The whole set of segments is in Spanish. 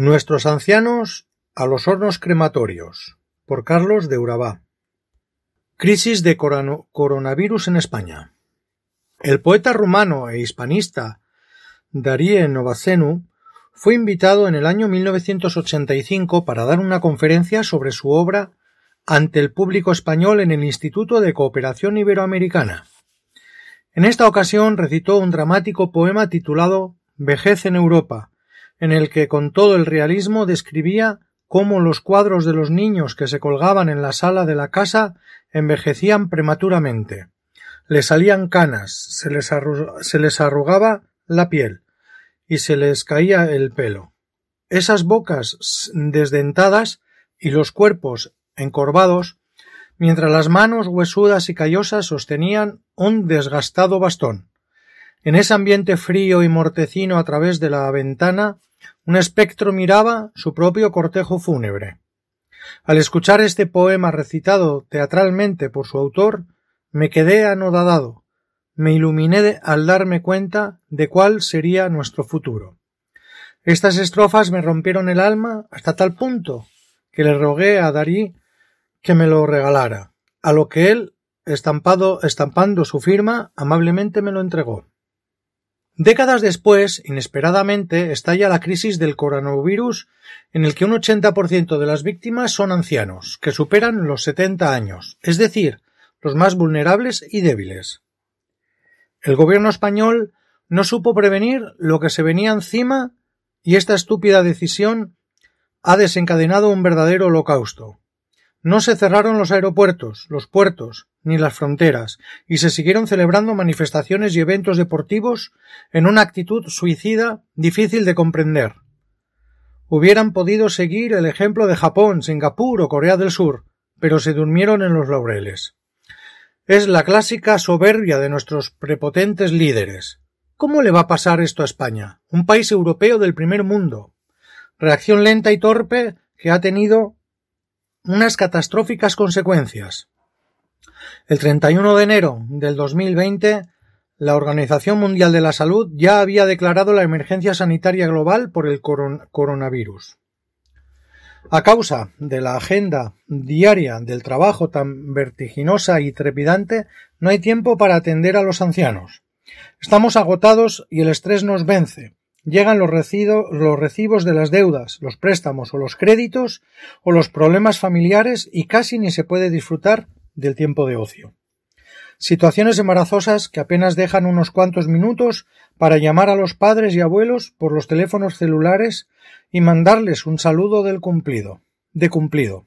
Nuestros ancianos a los hornos crematorios por Carlos de Urabá. Crisis de coronavirus en España. El poeta rumano e hispanista Darie Novacenu fue invitado en el año 1985 para dar una conferencia sobre su obra ante el público español en el Instituto de Cooperación Iberoamericana. En esta ocasión recitó un dramático poema titulado Vejez en Europa, en el que con todo el realismo describía cómo los cuadros de los niños que se colgaban en la sala de la casa envejecían prematuramente. Les salían canas, se les, se les arrugaba la piel y se les caía el pelo. Esas bocas desdentadas y los cuerpos encorvados, mientras las manos huesudas y callosas sostenían un desgastado bastón. En ese ambiente frío y mortecino a través de la ventana un espectro miraba su propio cortejo fúnebre. Al escuchar este poema recitado teatralmente por su autor, me quedé anodadado, me iluminé al darme cuenta de cuál sería nuestro futuro. Estas estrofas me rompieron el alma hasta tal punto que le rogué a Darí que me lo regalara, a lo que él, estampado, estampando su firma, amablemente me lo entregó. Décadas después, inesperadamente, estalla la crisis del coronavirus en el que un 80% de las víctimas son ancianos, que superan los 70 años, es decir, los más vulnerables y débiles. El gobierno español no supo prevenir lo que se venía encima y esta estúpida decisión ha desencadenado un verdadero holocausto. No se cerraron los aeropuertos, los puertos, ni las fronteras, y se siguieron celebrando manifestaciones y eventos deportivos en una actitud suicida difícil de comprender. Hubieran podido seguir el ejemplo de Japón, Singapur o Corea del Sur, pero se durmieron en los laureles. Es la clásica soberbia de nuestros prepotentes líderes. ¿Cómo le va a pasar esto a España, un país europeo del primer mundo? Reacción lenta y torpe que ha tenido unas catastróficas consecuencias. El 31 de enero del 2020, la Organización Mundial de la Salud ya había declarado la emergencia sanitaria global por el coronavirus. A causa de la agenda diaria del trabajo tan vertiginosa y trepidante, no hay tiempo para atender a los ancianos. Estamos agotados y el estrés nos vence. Llegan los, los recibos de las deudas, los préstamos o los créditos o los problemas familiares y casi ni se puede disfrutar del tiempo de ocio. Situaciones embarazosas que apenas dejan unos cuantos minutos para llamar a los padres y abuelos por los teléfonos celulares y mandarles un saludo del cumplido, de cumplido.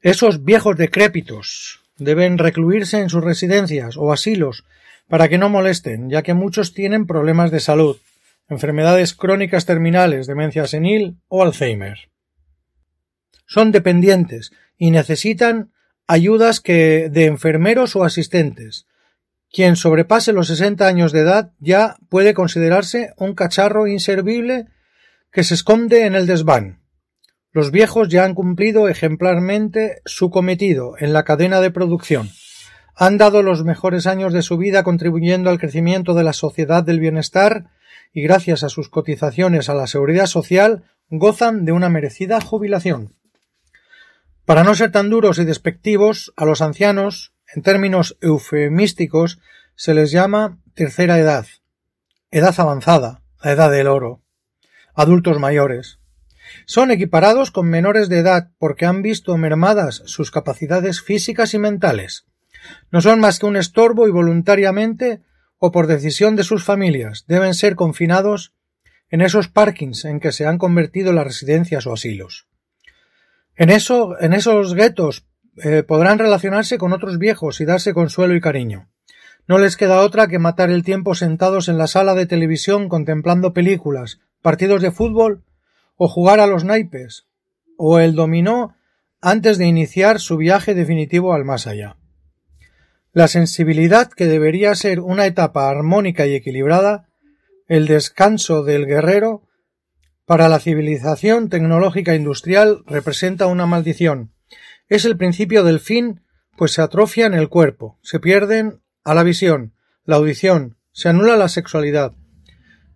Esos viejos decrépitos deben recluirse en sus residencias o asilos para que no molesten, ya que muchos tienen problemas de salud, enfermedades crónicas terminales, demencia senil o Alzheimer. Son dependientes y necesitan ayudas que de enfermeros o asistentes. Quien sobrepase los 60 años de edad ya puede considerarse un cacharro inservible que se esconde en el desván. Los viejos ya han cumplido ejemplarmente su cometido en la cadena de producción. Han dado los mejores años de su vida contribuyendo al crecimiento de la sociedad del bienestar y gracias a sus cotizaciones a la seguridad social gozan de una merecida jubilación. Para no ser tan duros y despectivos, a los ancianos, en términos eufemísticos, se les llama tercera edad, edad avanzada, la edad del oro, adultos mayores. Son equiparados con menores de edad porque han visto mermadas sus capacidades físicas y mentales. No son más que un estorbo y voluntariamente o por decisión de sus familias deben ser confinados en esos parkings en que se han convertido las residencias o asilos. En, eso, en esos guetos eh, podrán relacionarse con otros viejos y darse consuelo y cariño. No les queda otra que matar el tiempo sentados en la sala de televisión contemplando películas, partidos de fútbol o jugar a los naipes o el dominó antes de iniciar su viaje definitivo al más allá. La sensibilidad que debería ser una etapa armónica y equilibrada, el descanso del guerrero, para la civilización tecnológica industrial representa una maldición. Es el principio del fin, pues se atrofia en el cuerpo, se pierden a la visión, la audición, se anula la sexualidad,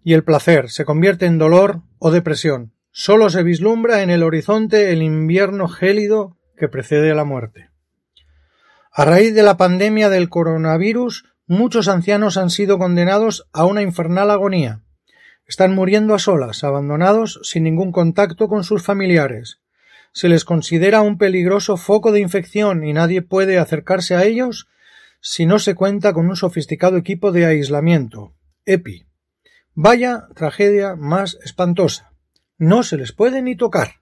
y el placer se convierte en dolor o depresión. Solo se vislumbra en el horizonte el invierno gélido que precede a la muerte. A raíz de la pandemia del coronavirus, muchos ancianos han sido condenados a una infernal agonía. Están muriendo a solas, abandonados, sin ningún contacto con sus familiares. Se les considera un peligroso foco de infección y nadie puede acercarse a ellos si no se cuenta con un sofisticado equipo de aislamiento, EPI. Vaya tragedia más espantosa. No se les puede ni tocar.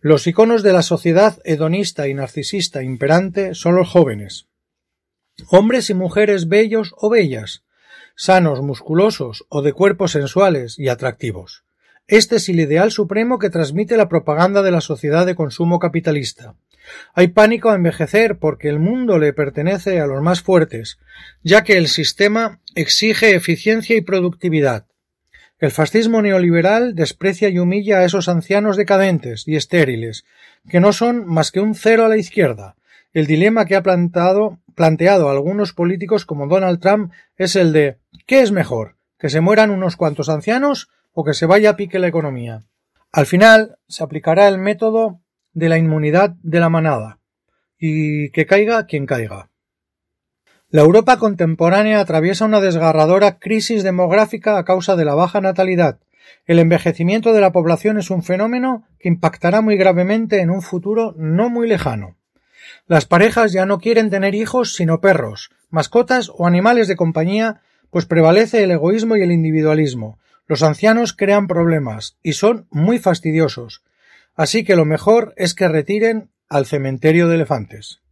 Los iconos de la sociedad hedonista y narcisista imperante son los jóvenes. Hombres y mujeres bellos o bellas, sanos, musculosos o de cuerpos sensuales y atractivos. Este es el ideal supremo que transmite la propaganda de la sociedad de consumo capitalista. Hay pánico a envejecer porque el mundo le pertenece a los más fuertes, ya que el sistema exige eficiencia y productividad. El fascismo neoliberal desprecia y humilla a esos ancianos decadentes y estériles, que no son más que un cero a la izquierda. El dilema que ha plantado, planteado algunos políticos como Donald Trump es el de ¿qué es mejor? ¿Que se mueran unos cuantos ancianos o que se vaya a pique la economía? Al final se aplicará el método de la inmunidad de la manada y que caiga quien caiga. La Europa contemporánea atraviesa una desgarradora crisis demográfica a causa de la baja natalidad. El envejecimiento de la población es un fenómeno que impactará muy gravemente en un futuro no muy lejano. Las parejas ya no quieren tener hijos sino perros, mascotas o animales de compañía, pues prevalece el egoísmo y el individualismo. Los ancianos crean problemas y son muy fastidiosos, así que lo mejor es que retiren al cementerio de elefantes.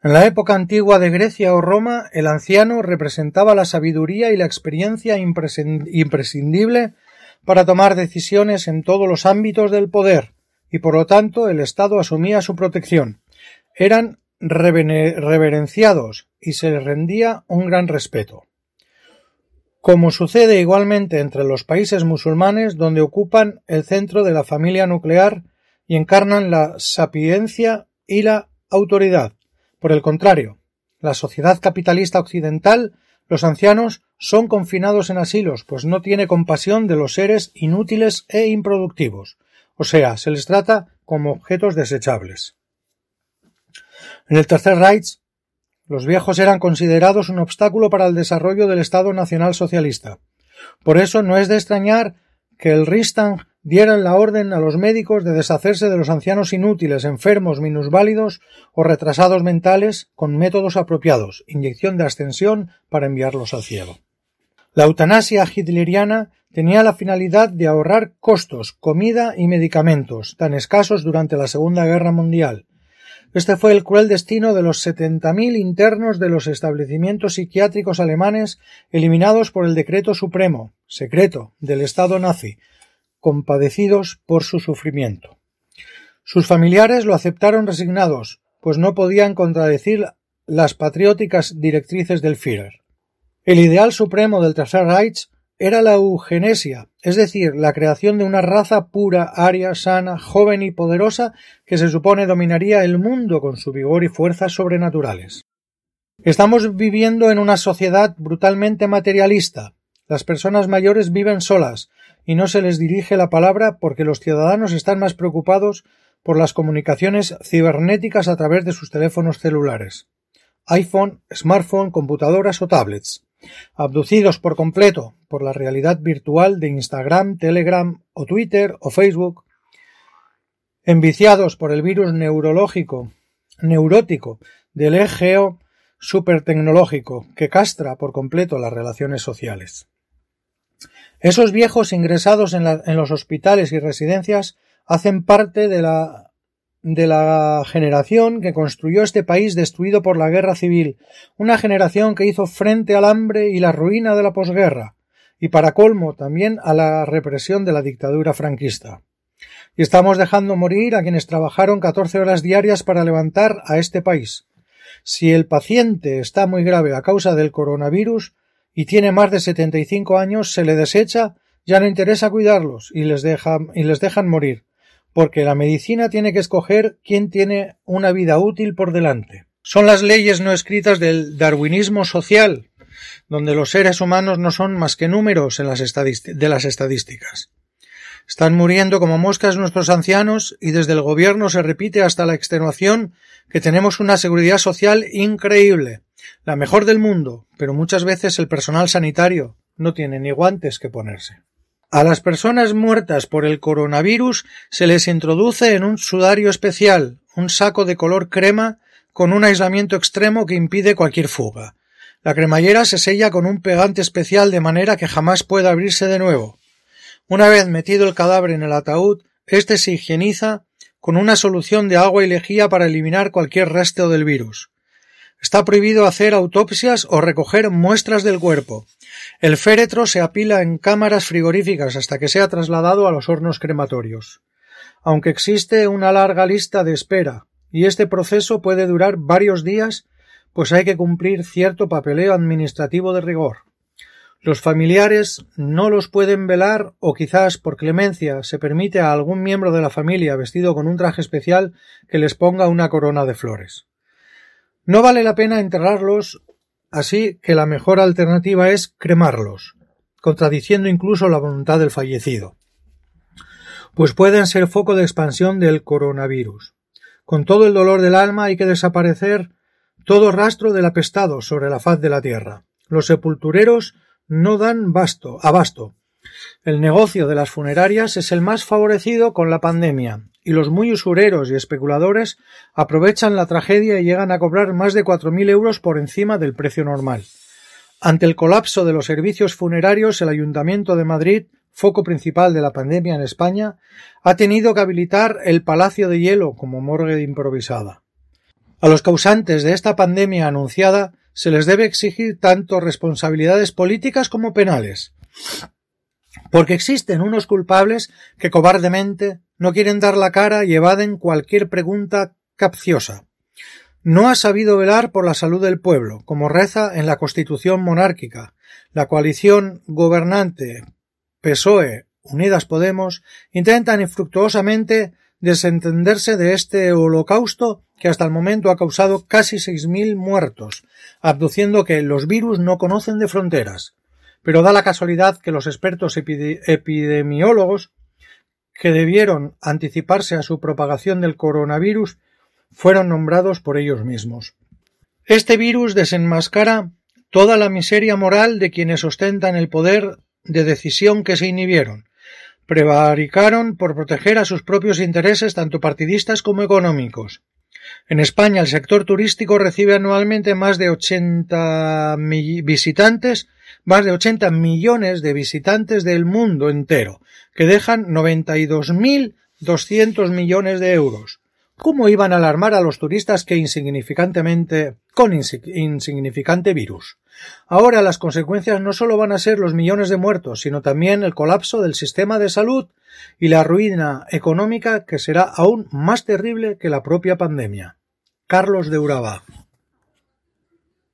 En la época antigua de Grecia o Roma, el anciano representaba la sabiduría y la experiencia imprescindible para tomar decisiones en todos los ámbitos del poder, y por lo tanto el Estado asumía su protección. Eran reverenciados y se les rendía un gran respeto. Como sucede igualmente entre los países musulmanes donde ocupan el centro de la familia nuclear y encarnan la sapiencia y la autoridad, por el contrario, la sociedad capitalista occidental, los ancianos son confinados en asilos, pues no tiene compasión de los seres inútiles e improductivos, o sea, se les trata como objetos desechables. En el Tercer Reich, los viejos eran considerados un obstáculo para el desarrollo del Estado nacional socialista. Por eso no es de extrañar que el Ristand dieran la orden a los médicos de deshacerse de los ancianos inútiles, enfermos, minusválidos o retrasados mentales con métodos apropiados, inyección de ascensión para enviarlos al cielo. La eutanasia hitleriana tenía la finalidad de ahorrar costos, comida y medicamentos, tan escasos durante la Segunda Guerra Mundial. Este fue el cruel destino de los setenta mil internos de los establecimientos psiquiátricos alemanes eliminados por el decreto supremo, secreto, del Estado nazi, compadecidos por su sufrimiento. Sus familiares lo aceptaron resignados, pues no podían contradecir las patrióticas directrices del Führer. El ideal supremo del Tercer Reich era la eugenesia, es decir, la creación de una raza pura, aria, sana, joven y poderosa que se supone dominaría el mundo con su vigor y fuerzas sobrenaturales. Estamos viviendo en una sociedad brutalmente materialista. Las personas mayores viven solas, y no se les dirige la palabra porque los ciudadanos están más preocupados por las comunicaciones cibernéticas a través de sus teléfonos celulares, iPhone, smartphone, computadoras o tablets, abducidos por completo por la realidad virtual de Instagram, Telegram o Twitter o Facebook, enviciados por el virus neurológico, neurótico del EGO supertecnológico que castra por completo las relaciones sociales. Esos viejos ingresados en, los hospitales y residencias hacen parte de la, de la generación que construyó este país destruido por la guerra civil, una generación que hizo frente al hambre y la ruina de la posguerra, y para colmo también a la represión de la dictadura franquista. Y estamos dejando morir a quienes trabajaron catorce horas diarias para levantar a este país. Si el paciente está muy grave a causa del coronavirus, y tiene más de setenta y cinco años, se le desecha, ya no interesa cuidarlos y les, y les dejan morir, porque la medicina tiene que escoger quién tiene una vida útil por delante. Son las leyes no escritas del darwinismo social, donde los seres humanos no son más que números en las de las estadísticas. Están muriendo como moscas nuestros ancianos y desde el gobierno se repite hasta la extenuación que tenemos una seguridad social increíble, la mejor del mundo, pero muchas veces el personal sanitario no tiene ni guantes que ponerse. A las personas muertas por el coronavirus se les introduce en un sudario especial, un saco de color crema con un aislamiento extremo que impide cualquier fuga. La cremallera se sella con un pegante especial de manera que jamás pueda abrirse de nuevo. Una vez metido el cadáver en el ataúd, éste se higieniza con una solución de agua y lejía para eliminar cualquier resto del virus. Está prohibido hacer autopsias o recoger muestras del cuerpo. El féretro se apila en cámaras frigoríficas hasta que sea trasladado a los hornos crematorios. Aunque existe una larga lista de espera, y este proceso puede durar varios días, pues hay que cumplir cierto papeleo administrativo de rigor. Los familiares no los pueden velar o quizás por clemencia se permite a algún miembro de la familia vestido con un traje especial que les ponga una corona de flores. No vale la pena enterrarlos, así que la mejor alternativa es cremarlos, contradiciendo incluso la voluntad del fallecido, pues pueden ser foco de expansión del coronavirus. Con todo el dolor del alma hay que desaparecer todo rastro del apestado sobre la faz de la tierra. Los sepultureros no dan basto, abasto. El negocio de las funerarias es el más favorecido con la pandemia, y los muy usureros y especuladores aprovechan la tragedia y llegan a cobrar más de cuatro mil euros por encima del precio normal. Ante el colapso de los servicios funerarios, el Ayuntamiento de Madrid, foco principal de la pandemia en España, ha tenido que habilitar el Palacio de Hielo como morgue improvisada. A los causantes de esta pandemia anunciada se les debe exigir tanto responsabilidades políticas como penales. Porque existen unos culpables que cobardemente no quieren dar la cara y evaden cualquier pregunta capciosa. No ha sabido velar por la salud del pueblo, como reza en la Constitución monárquica. La coalición gobernante PSOE Unidas Podemos intentan infructuosamente desentenderse de este holocausto que hasta el momento ha causado casi seis mil muertos, abduciendo que los virus no conocen de fronteras. Pero da la casualidad que los expertos epidemiólogos que debieron anticiparse a su propagación del coronavirus fueron nombrados por ellos mismos. Este virus desenmascara toda la miseria moral de quienes ostentan el poder de decisión que se inhibieron, prevaricaron por proteger a sus propios intereses tanto partidistas como económicos. En España el sector turístico recibe anualmente más de 80 visitantes, más de 80 millones de visitantes del mundo entero, que dejan 92.200 millones de euros. ¿Cómo iban a alarmar a los turistas que insignificantemente con insignificante virus? Ahora las consecuencias no solo van a ser los millones de muertos, sino también el colapso del sistema de salud y la ruina económica que será aún más terrible que la propia pandemia. Carlos de Urabá